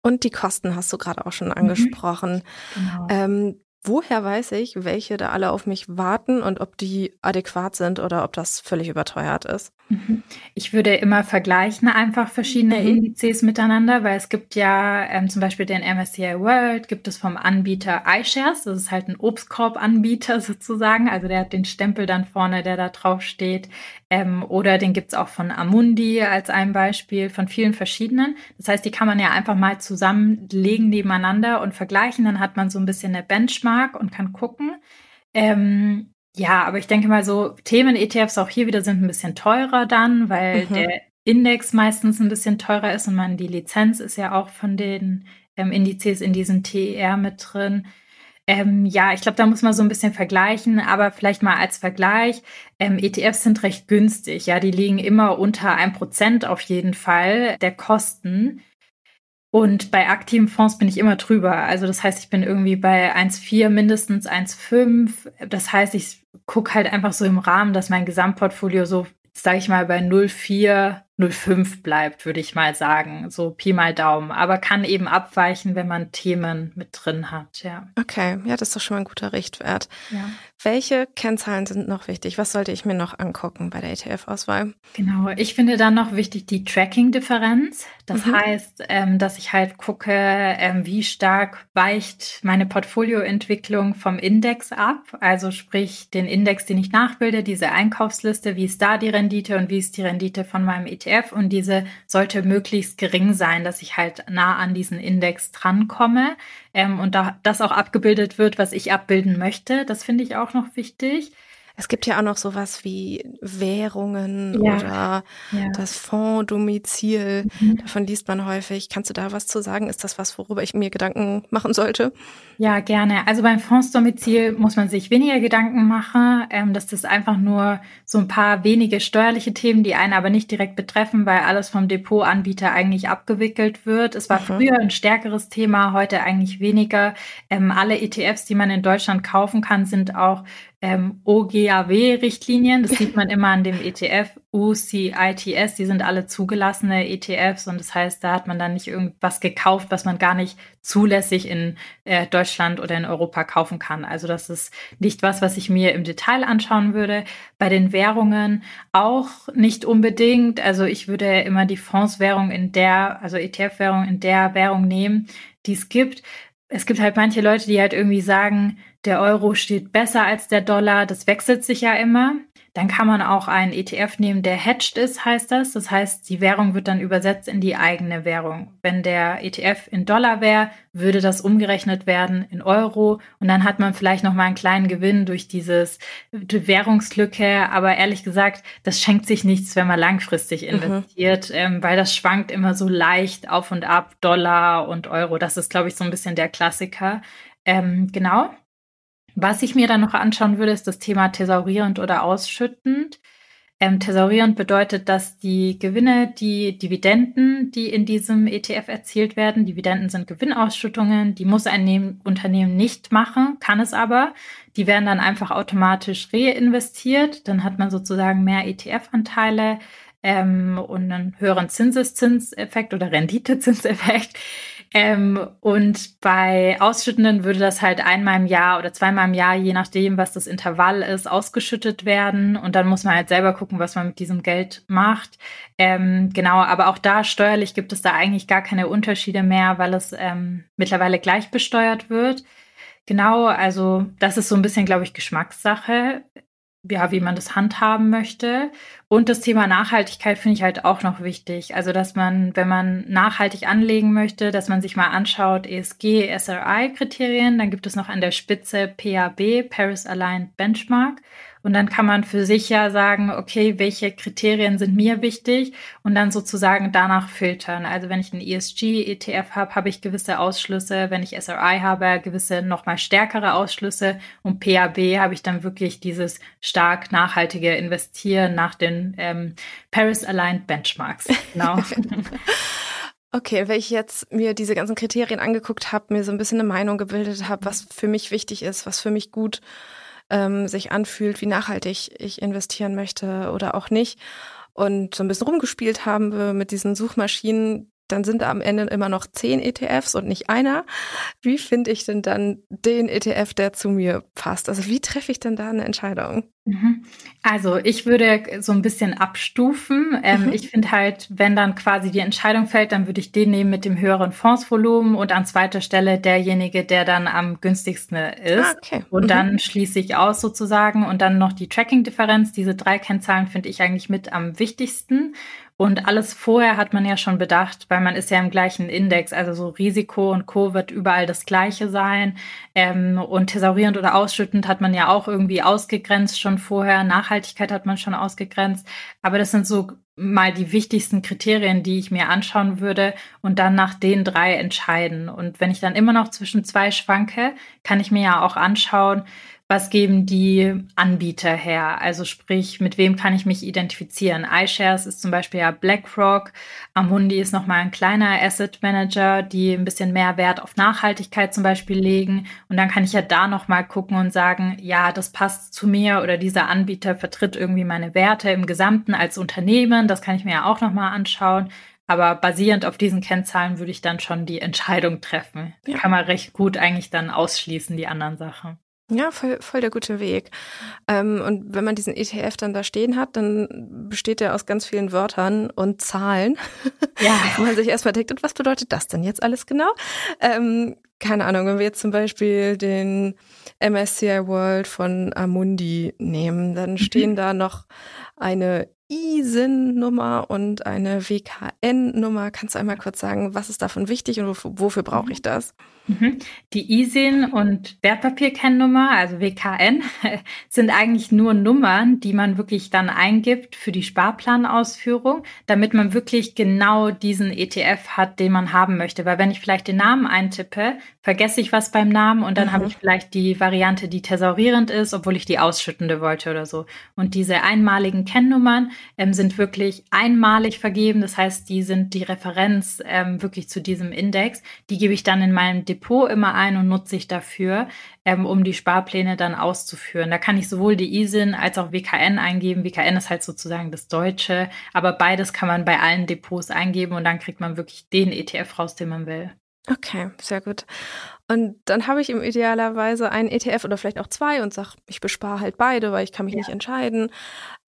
Und die Kosten hast du gerade auch schon mhm. angesprochen. Mhm. Genau. Ähm, woher weiß ich, welche da alle auf mich warten und ob die adäquat sind oder ob das völlig überteuert ist? Mhm. Ich würde immer vergleichen einfach verschiedene mhm. Indizes miteinander, weil es gibt ja ähm, zum Beispiel den MSCI World, gibt es vom Anbieter iShares, das ist halt ein Obstkorb-Anbieter [laughs] sozusagen, also der hat den Stempel dann vorne, der da drauf steht. Ähm, oder den gibt's auch von Amundi als ein Beispiel, von vielen verschiedenen. Das heißt, die kann man ja einfach mal zusammenlegen nebeneinander und vergleichen. Dann hat man so ein bisschen eine Benchmark und kann gucken. Ähm, ja, aber ich denke mal so, Themen-ETFs auch hier wieder sind ein bisschen teurer dann, weil mhm. der Index meistens ein bisschen teurer ist und man die Lizenz ist ja auch von den ähm, Indizes in diesem TER mit drin. Ähm, ja, ich glaube, da muss man so ein bisschen vergleichen, aber vielleicht mal als Vergleich. Ähm, ETFs sind recht günstig, ja, die liegen immer unter ein Prozent auf jeden Fall der Kosten. Und bei aktiven Fonds bin ich immer drüber. Also das heißt, ich bin irgendwie bei 1,4 mindestens 1,5. Das heißt, ich gucke halt einfach so im Rahmen, dass mein Gesamtportfolio so, sage ich mal, bei 0,4 0,5 bleibt, würde ich mal sagen. So Pi mal Daumen. Aber kann eben abweichen, wenn man Themen mit drin hat, ja. Okay, ja, das ist doch schon mal ein guter Richtwert. Ja. Welche Kennzahlen sind noch wichtig? Was sollte ich mir noch angucken bei der ETF-Auswahl? Genau, ich finde dann noch wichtig die Tracking-Differenz. Das mhm. heißt, ähm, dass ich halt gucke, ähm, wie stark weicht meine Portfolioentwicklung vom Index ab. Also sprich den Index, den ich nachbilde, diese Einkaufsliste, wie ist da die Rendite und wie ist die Rendite von meinem ETF? ETF und diese sollte möglichst gering sein, dass ich halt nah an diesen Index drankomme ähm, und da das auch abgebildet wird, was ich abbilden möchte. Das finde ich auch noch wichtig. Es gibt ja auch noch sowas wie Währungen ja. oder ja. das Fondsdomizil. Mhm. Davon liest man häufig. Kannst du da was zu sagen? Ist das was, worüber ich mir Gedanken machen sollte? Ja, gerne. Also beim Fondsdomizil muss man sich weniger Gedanken machen. Ähm, das ist einfach nur so ein paar wenige steuerliche Themen, die einen aber nicht direkt betreffen, weil alles vom Depotanbieter eigentlich abgewickelt wird. Es war mhm. früher ein stärkeres Thema, heute eigentlich weniger. Ähm, alle ETFs, die man in Deutschland kaufen kann, sind auch ähm, OGAW-Richtlinien. Das sieht man immer an dem ETF UCITS. Die sind alle zugelassene ETFs und das heißt, da hat man dann nicht irgendwas gekauft, was man gar nicht zulässig in äh, Deutschland oder in Europa kaufen kann. Also das ist nicht was, was ich mir im Detail anschauen würde. Bei den Währungen auch nicht unbedingt. Also ich würde immer die Fondswährung in der, also ETF-Währung in der Währung nehmen, die es gibt. Es gibt halt manche Leute, die halt irgendwie sagen, der Euro steht besser als der Dollar, das wechselt sich ja immer. Dann kann man auch einen ETF nehmen, der hedged ist, heißt das. Das heißt, die Währung wird dann übersetzt in die eigene Währung. Wenn der ETF in Dollar wäre, würde das umgerechnet werden in Euro und dann hat man vielleicht noch mal einen kleinen Gewinn durch dieses die Währungslücke. Aber ehrlich gesagt, das schenkt sich nichts, wenn man langfristig mhm. investiert, mhm. ähm, weil das schwankt immer so leicht auf und ab Dollar und Euro. Das ist, glaube ich, so ein bisschen der Klassiker. Ähm, genau. Was ich mir dann noch anschauen würde, ist das Thema thesaurierend oder ausschüttend. Ähm, thesaurierend bedeutet, dass die Gewinne, die Dividenden, die in diesem ETF erzielt werden, Dividenden sind Gewinnausschüttungen, die muss ein Unternehmen nicht machen, kann es aber. Die werden dann einfach automatisch reinvestiert. Dann hat man sozusagen mehr ETF-Anteile ähm, und einen höheren Zinseszinseffekt oder Renditezinseffekt. Ähm, und bei Ausschüttenden würde das halt einmal im Jahr oder zweimal im Jahr, je nachdem, was das Intervall ist, ausgeschüttet werden. Und dann muss man halt selber gucken, was man mit diesem Geld macht. Ähm, genau, aber auch da steuerlich gibt es da eigentlich gar keine Unterschiede mehr, weil es ähm, mittlerweile gleich besteuert wird. Genau, also das ist so ein bisschen, glaube ich, Geschmackssache ja, wie man das handhaben möchte. Und das Thema Nachhaltigkeit finde ich halt auch noch wichtig. Also, dass man, wenn man nachhaltig anlegen möchte, dass man sich mal anschaut, ESG, SRI-Kriterien, dann gibt es noch an der Spitze PAB, Paris Aligned Benchmark. Und dann kann man für sich ja sagen, okay, welche Kriterien sind mir wichtig und dann sozusagen danach filtern. Also wenn ich einen ESG-ETF habe, habe ich gewisse Ausschlüsse. Wenn ich SRI habe, gewisse nochmal stärkere Ausschlüsse. Und PAB habe ich dann wirklich dieses stark nachhaltige Investieren nach den ähm, Paris-Aligned Benchmarks. Genau. [laughs] Okay, wenn ich jetzt mir diese ganzen Kriterien angeguckt habe, mir so ein bisschen eine Meinung gebildet habe, was für mich wichtig ist, was für mich gut ähm, sich anfühlt, wie nachhaltig ich investieren möchte oder auch nicht. Und so ein bisschen rumgespielt haben wir mit diesen Suchmaschinen, dann sind da am Ende immer noch zehn ETFs und nicht einer. Wie finde ich denn dann den ETF, der zu mir passt? Also wie treffe ich denn da eine Entscheidung? Mhm. Also ich würde so ein bisschen abstufen. Ähm, mhm. Ich finde halt, wenn dann quasi die Entscheidung fällt, dann würde ich den nehmen mit dem höheren Fondsvolumen und an zweiter Stelle derjenige, der dann am günstigsten ist. Ah, okay. Und mhm. dann schließe ich aus sozusagen und dann noch die Tracking-Differenz. Diese drei Kennzahlen finde ich eigentlich mit am wichtigsten. Und alles vorher hat man ja schon bedacht, weil man ist ja im gleichen Index, also so Risiko und Co. wird überall das gleiche sein. Ähm, und thesaurierend oder ausschüttend hat man ja auch irgendwie ausgegrenzt schon vorher. Nachhaltigkeit hat man schon ausgegrenzt. Aber das sind so mal die wichtigsten Kriterien, die ich mir anschauen würde und dann nach den drei entscheiden. Und wenn ich dann immer noch zwischen zwei schwanke, kann ich mir ja auch anschauen, was geben die Anbieter her? Also sprich, mit wem kann ich mich identifizieren? iShares ist zum Beispiel ja BlackRock, Amundi ist nochmal ein kleiner Asset Manager, die ein bisschen mehr Wert auf Nachhaltigkeit zum Beispiel legen. Und dann kann ich ja da nochmal gucken und sagen, ja, das passt zu mir oder dieser Anbieter vertritt irgendwie meine Werte im Gesamten als Unternehmen. Das kann ich mir ja auch nochmal anschauen. Aber basierend auf diesen Kennzahlen würde ich dann schon die Entscheidung treffen. Ja. Kann man recht gut eigentlich dann ausschließen, die anderen Sachen. Ja, voll, voll der gute Weg. Ähm, und wenn man diesen ETF dann da stehen hat, dann besteht er aus ganz vielen Wörtern und Zahlen. Ja. [laughs] Wo man sich erstmal denkt, und was bedeutet das denn jetzt alles genau? Ähm, keine Ahnung, wenn wir jetzt zum Beispiel den MSCI World von Amundi nehmen, dann mhm. stehen mhm. da noch eine ISIN-Nummer und eine WKN-Nummer. Kannst du einmal kurz sagen, was ist davon wichtig und wofür, wofür brauche ich das? Mhm. Die ISIN und Wertpapierkennnummer, also WKN, [laughs] sind eigentlich nur Nummern, die man wirklich dann eingibt für die Sparplanausführung, damit man wirklich genau diesen ETF hat, den man haben möchte. Weil wenn ich vielleicht den Namen eintippe, vergesse ich was beim Namen und dann mhm. habe ich vielleicht die Variante, die thesaurierend ist, obwohl ich die ausschüttende wollte oder so. Und diese einmaligen Kennnummern ähm, sind wirklich einmalig vergeben. Das heißt, die sind die Referenz ähm, wirklich zu diesem Index. Die gebe ich dann in meinem Depot immer ein und nutze ich dafür, ähm, um die Sparpläne dann auszuführen. Da kann ich sowohl die ISIN als auch WKN eingeben. WKN ist halt sozusagen das Deutsche, aber beides kann man bei allen Depots eingeben und dann kriegt man wirklich den ETF raus, den man will. Okay, sehr gut. Und dann habe ich im idealerweise einen ETF oder vielleicht auch zwei und sage, ich bespare halt beide, weil ich kann mich ja. nicht entscheiden.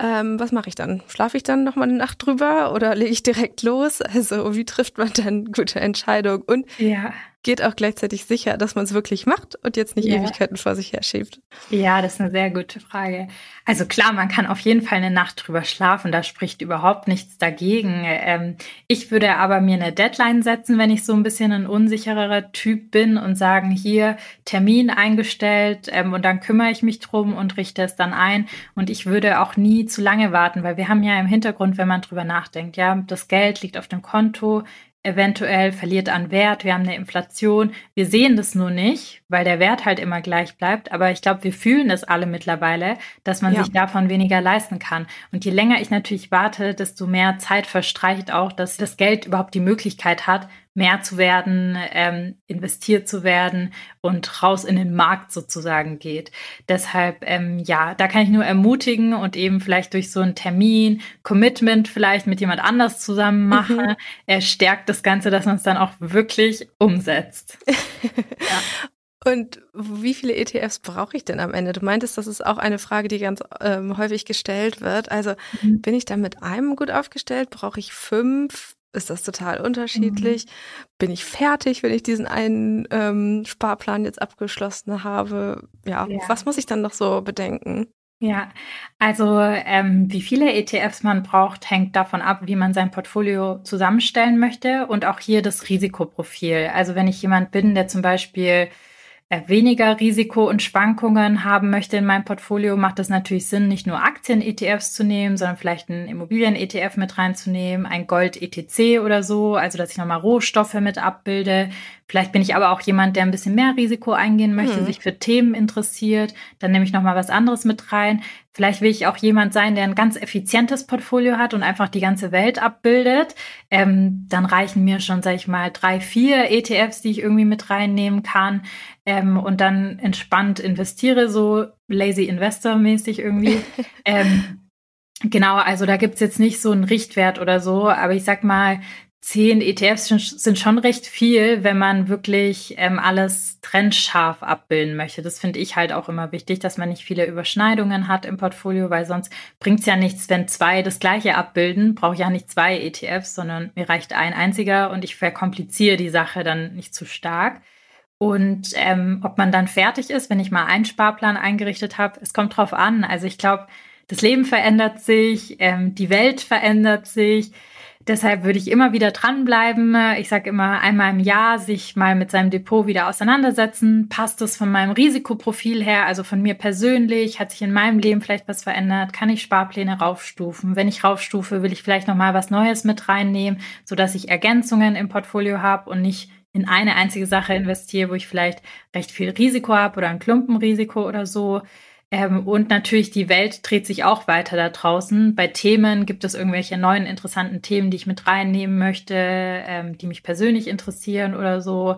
Ähm, was mache ich dann? Schlafe ich dann noch mal eine Nacht drüber oder lege ich direkt los? Also wie trifft man dann gute Entscheidung? Und ja geht auch gleichzeitig sicher, dass man es wirklich macht und jetzt nicht ja. Ewigkeiten vor sich her schiebt? Ja, das ist eine sehr gute Frage. Also klar, man kann auf jeden Fall eine Nacht drüber schlafen, da spricht überhaupt nichts dagegen. Ähm, ich würde aber mir eine Deadline setzen, wenn ich so ein bisschen ein unsichererer Typ bin und sagen, hier Termin eingestellt ähm, und dann kümmere ich mich drum und richte es dann ein. Und ich würde auch nie zu lange warten, weil wir haben ja im Hintergrund, wenn man drüber nachdenkt, ja, das Geld liegt auf dem Konto, eventuell verliert an Wert, wir haben eine Inflation. Wir sehen das nur nicht, weil der Wert halt immer gleich bleibt. Aber ich glaube, wir fühlen es alle mittlerweile, dass man ja. sich davon weniger leisten kann. Und je länger ich natürlich warte, desto mehr Zeit verstreicht auch, dass das Geld überhaupt die Möglichkeit hat, mehr zu werden, ähm, investiert zu werden und raus in den Markt sozusagen geht. Deshalb, ähm, ja, da kann ich nur ermutigen und eben vielleicht durch so einen Termin, Commitment vielleicht mit jemand anders zusammen machen, mhm. er stärkt das Ganze, dass man es dann auch wirklich umsetzt. ja. [laughs] Und wie viele ETFs brauche ich denn am Ende? Du meintest, das ist auch eine Frage, die ganz ähm, häufig gestellt wird. Also mhm. bin ich da mit einem gut aufgestellt? Brauche ich fünf? Ist das total unterschiedlich. Mhm. Bin ich fertig, wenn ich diesen einen ähm, Sparplan jetzt abgeschlossen habe? Ja, ja, was muss ich dann noch so bedenken? Ja, also ähm, wie viele ETFs man braucht, hängt davon ab, wie man sein Portfolio zusammenstellen möchte und auch hier das Risikoprofil. Also wenn ich jemand bin, der zum Beispiel weniger Risiko und Schwankungen haben möchte in meinem Portfolio, macht es natürlich Sinn, nicht nur Aktien-ETFs zu nehmen, sondern vielleicht einen Immobilien-ETF mit reinzunehmen, ein Gold-ETC oder so, also dass ich nochmal Rohstoffe mit abbilde. Vielleicht bin ich aber auch jemand, der ein bisschen mehr Risiko eingehen möchte, hm. sich für Themen interessiert. Dann nehme ich nochmal was anderes mit rein. Vielleicht will ich auch jemand sein, der ein ganz effizientes Portfolio hat und einfach die ganze Welt abbildet. Ähm, dann reichen mir schon, sag ich mal, drei, vier ETFs, die ich irgendwie mit reinnehmen kann. Ähm, und dann entspannt investiere, so lazy investor mäßig irgendwie. [laughs] ähm, Genau, also da gibt's jetzt nicht so einen Richtwert oder so, aber ich sag mal, zehn ETFs sind schon recht viel, wenn man wirklich ähm, alles trennscharf abbilden möchte. Das finde ich halt auch immer wichtig, dass man nicht viele Überschneidungen hat im Portfolio, weil sonst bringt es ja nichts, wenn zwei das gleiche abbilden. Brauche ja nicht zwei ETFs, sondern mir reicht ein einziger und ich verkompliziere die Sache dann nicht zu stark. Und ähm, ob man dann fertig ist, wenn ich mal einen Sparplan eingerichtet habe, es kommt drauf an. Also ich glaube, das Leben verändert sich, ähm, die Welt verändert sich Deshalb würde ich immer wieder dranbleiben. Ich sage immer einmal im Jahr sich mal mit seinem Depot wieder auseinandersetzen. Passt es von meinem Risikoprofil her, also von mir persönlich? Hat sich in meinem Leben vielleicht was verändert? Kann ich Sparpläne raufstufen? Wenn ich raufstufe, will ich vielleicht noch mal was Neues mit reinnehmen, so dass ich Ergänzungen im Portfolio habe und nicht in eine einzige Sache investiere, wo ich vielleicht recht viel Risiko habe oder ein Klumpenrisiko oder so. Ähm, und natürlich, die Welt dreht sich auch weiter da draußen. Bei Themen gibt es irgendwelche neuen interessanten Themen, die ich mit reinnehmen möchte, ähm, die mich persönlich interessieren oder so.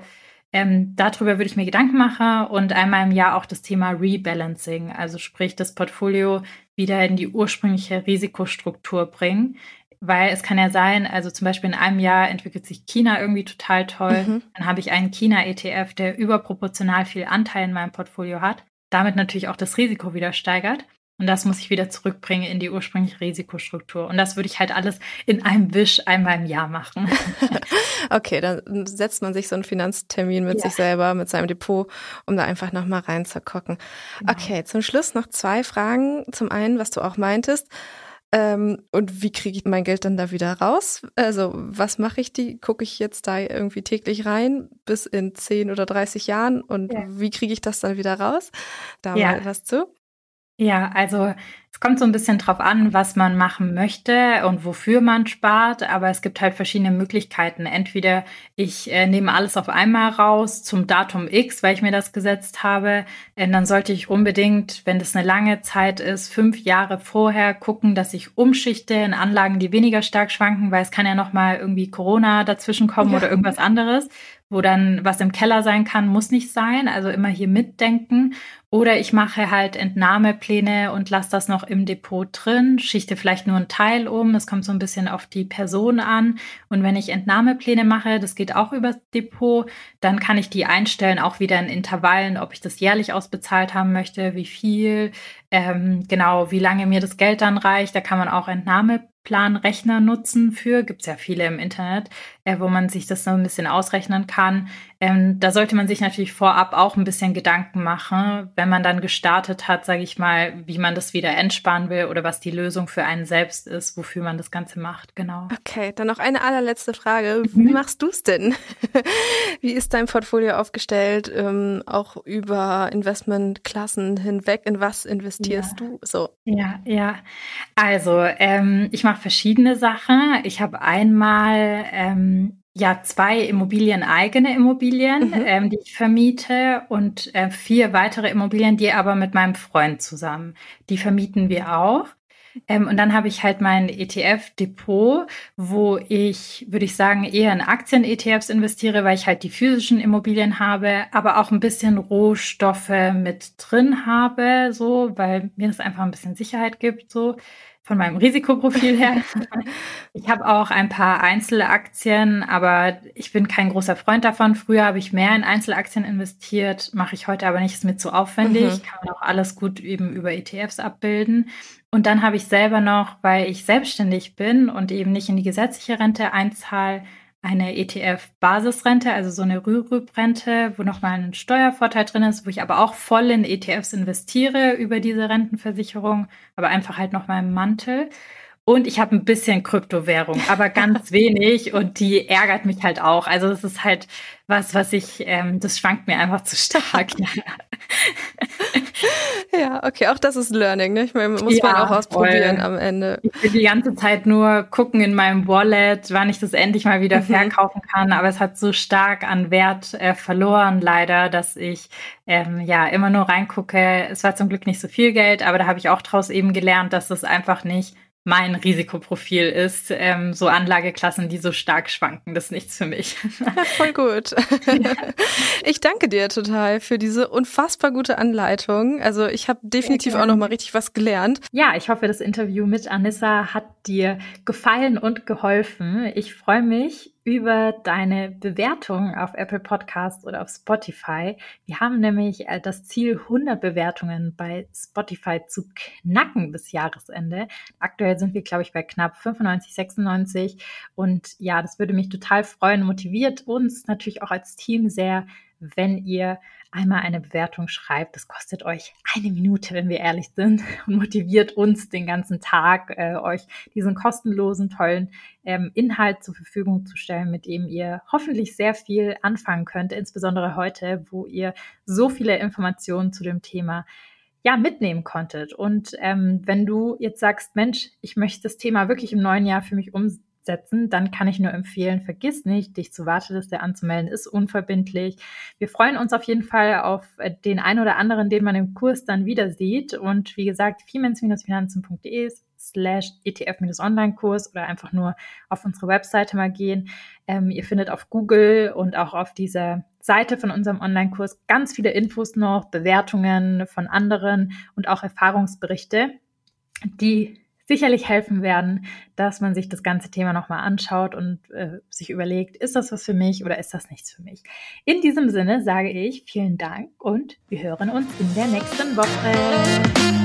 Ähm, darüber würde ich mir Gedanken machen und einmal im Jahr auch das Thema Rebalancing, also sprich das Portfolio wieder in die ursprüngliche Risikostruktur bringen. Weil es kann ja sein, also zum Beispiel in einem Jahr entwickelt sich China irgendwie total toll. Mhm. Dann habe ich einen China-ETF, der überproportional viel Anteil in meinem Portfolio hat damit natürlich auch das Risiko wieder steigert. Und das muss ich wieder zurückbringen in die ursprüngliche Risikostruktur. Und das würde ich halt alles in einem Wisch einmal im Jahr machen. [laughs] okay, dann setzt man sich so einen Finanztermin mit ja. sich selber, mit seinem Depot, um da einfach nochmal reinzugucken. Genau. Okay, zum Schluss noch zwei Fragen. Zum einen, was du auch meintest. Ähm, und wie kriege ich mein Geld dann da wieder raus? Also was mache ich die? Gucke ich jetzt da irgendwie täglich rein bis in 10 oder 30 Jahren? Und ja. wie kriege ich das dann wieder raus? Da ja. mal was zu. Ja, also es kommt so ein bisschen drauf an, was man machen möchte und wofür man spart, aber es gibt halt verschiedene Möglichkeiten. Entweder ich äh, nehme alles auf einmal raus zum Datum X, weil ich mir das gesetzt habe. Äh, dann sollte ich unbedingt, wenn das eine lange Zeit ist, fünf Jahre vorher gucken, dass ich umschichte in Anlagen, die weniger stark schwanken, weil es kann ja noch mal irgendwie Corona dazwischen kommen ja. oder irgendwas anderes wo dann was im Keller sein kann, muss nicht sein. Also immer hier mitdenken. Oder ich mache halt Entnahmepläne und lasse das noch im Depot drin, schichte vielleicht nur einen Teil um. Das kommt so ein bisschen auf die Person an. Und wenn ich Entnahmepläne mache, das geht auch übers Depot, dann kann ich die einstellen, auch wieder in Intervallen, ob ich das jährlich ausbezahlt haben möchte, wie viel, ähm, genau, wie lange mir das Geld dann reicht. Da kann man auch Entnahmeplanrechner nutzen für, gibt's ja viele im Internet, äh, wo man sich das so ein bisschen ausrechnen kann. Ähm, da sollte man sich natürlich vorab auch ein bisschen Gedanken machen, wenn man dann gestartet hat, sage ich mal, wie man das wieder entsparen will oder was die Lösung für einen selbst ist, wofür man das Ganze macht. Genau. Okay, dann noch eine allerletzte Frage. Wie mhm. machst du es denn? [laughs] wie ist dein Portfolio aufgestellt? Ähm, auch über Investmentklassen hinweg. In was investierst ja. du? So. Ja, ja. Also ähm, ich mache verschiedene Sachen. Ich habe einmal ähm, ja zwei Immobilien, eigene Immobilien, mhm. ähm, die ich vermiete und äh, vier weitere Immobilien, die aber mit meinem Freund zusammen. Die vermieten wir auch. Ähm, und dann habe ich halt mein ETF-Depot, wo ich, würde ich sagen, eher in Aktien-ETFs investiere, weil ich halt die physischen Immobilien habe, aber auch ein bisschen Rohstoffe mit drin habe, so, weil mir das einfach ein bisschen Sicherheit gibt, so von meinem Risikoprofil her. [laughs] Ich habe auch ein paar Einzelaktien, aber ich bin kein großer Freund davon. Früher habe ich mehr in Einzelaktien investiert, mache ich heute aber nicht, ist mir zu aufwendig. Mhm. Kann man auch alles gut eben über ETFs abbilden. Und dann habe ich selber noch, weil ich selbstständig bin und eben nicht in die gesetzliche Rente einzahle, eine ETF-Basisrente, also so eine Rürup-Rente, wo nochmal ein Steuervorteil drin ist, wo ich aber auch voll in ETFs investiere über diese Rentenversicherung, aber einfach halt nochmal im Mantel. Und ich habe ein bisschen Kryptowährung, aber ganz [laughs] wenig und die ärgert mich halt auch. Also es ist halt was, was ich, ähm, das schwankt mir einfach zu stark. [laughs] [laughs] ja, okay, auch das ist Learning, ne? Ich meine, muss ja, man auch ausprobieren voll. am Ende. Ich will die ganze Zeit nur gucken in meinem Wallet, wann ich das endlich mal wieder mhm. verkaufen kann, aber es hat so stark an Wert äh, verloren, leider, dass ich ähm, ja immer nur reingucke. Es war zum Glück nicht so viel Geld, aber da habe ich auch draus eben gelernt, dass das einfach nicht mein Risikoprofil ist. Ähm, so Anlageklassen, die so stark schwanken, das ist nichts für mich. Ja, [laughs] voll gut. Ich danke dir total für diese unfassbar gute Anleitung. Also ich habe definitiv auch noch mal richtig was gelernt. Ja, ich hoffe, das Interview mit Anissa hat dir gefallen und geholfen. Ich freue mich über deine Bewertung auf Apple Podcasts oder auf Spotify. Wir haben nämlich äh, das Ziel, 100 Bewertungen bei Spotify zu knacken bis Jahresende. Aktuell sind wir, glaube ich, bei knapp 95, 96. Und ja, das würde mich total freuen, motiviert uns natürlich auch als Team sehr, wenn ihr einmal eine Bewertung schreibt. Das kostet euch eine Minute, wenn wir ehrlich sind, [laughs] und motiviert uns den ganzen Tag, äh, euch diesen kostenlosen, tollen ähm, Inhalt zur Verfügung zu stellen, mit dem ihr hoffentlich sehr viel anfangen könnt, insbesondere heute, wo ihr so viele Informationen zu dem Thema ja, mitnehmen konntet. Und ähm, wenn du jetzt sagst, Mensch, ich möchte das Thema wirklich im neuen Jahr für mich umsetzen, setzen, dann kann ich nur empfehlen, vergiss nicht, dich zur Warteliste anzumelden, ist unverbindlich. Wir freuen uns auf jeden Fall auf äh, den ein oder anderen, den man im Kurs dann wieder sieht. Und wie gesagt, finanzende slash ETF-Online-Kurs oder einfach nur auf unsere Webseite mal gehen. Ähm, ihr findet auf Google und auch auf dieser Seite von unserem Online-Kurs ganz viele Infos noch, Bewertungen von anderen und auch Erfahrungsberichte, die sicherlich helfen werden, dass man sich das ganze Thema nochmal anschaut und äh, sich überlegt, ist das was für mich oder ist das nichts für mich. In diesem Sinne sage ich vielen Dank und wir hören uns in der nächsten Woche.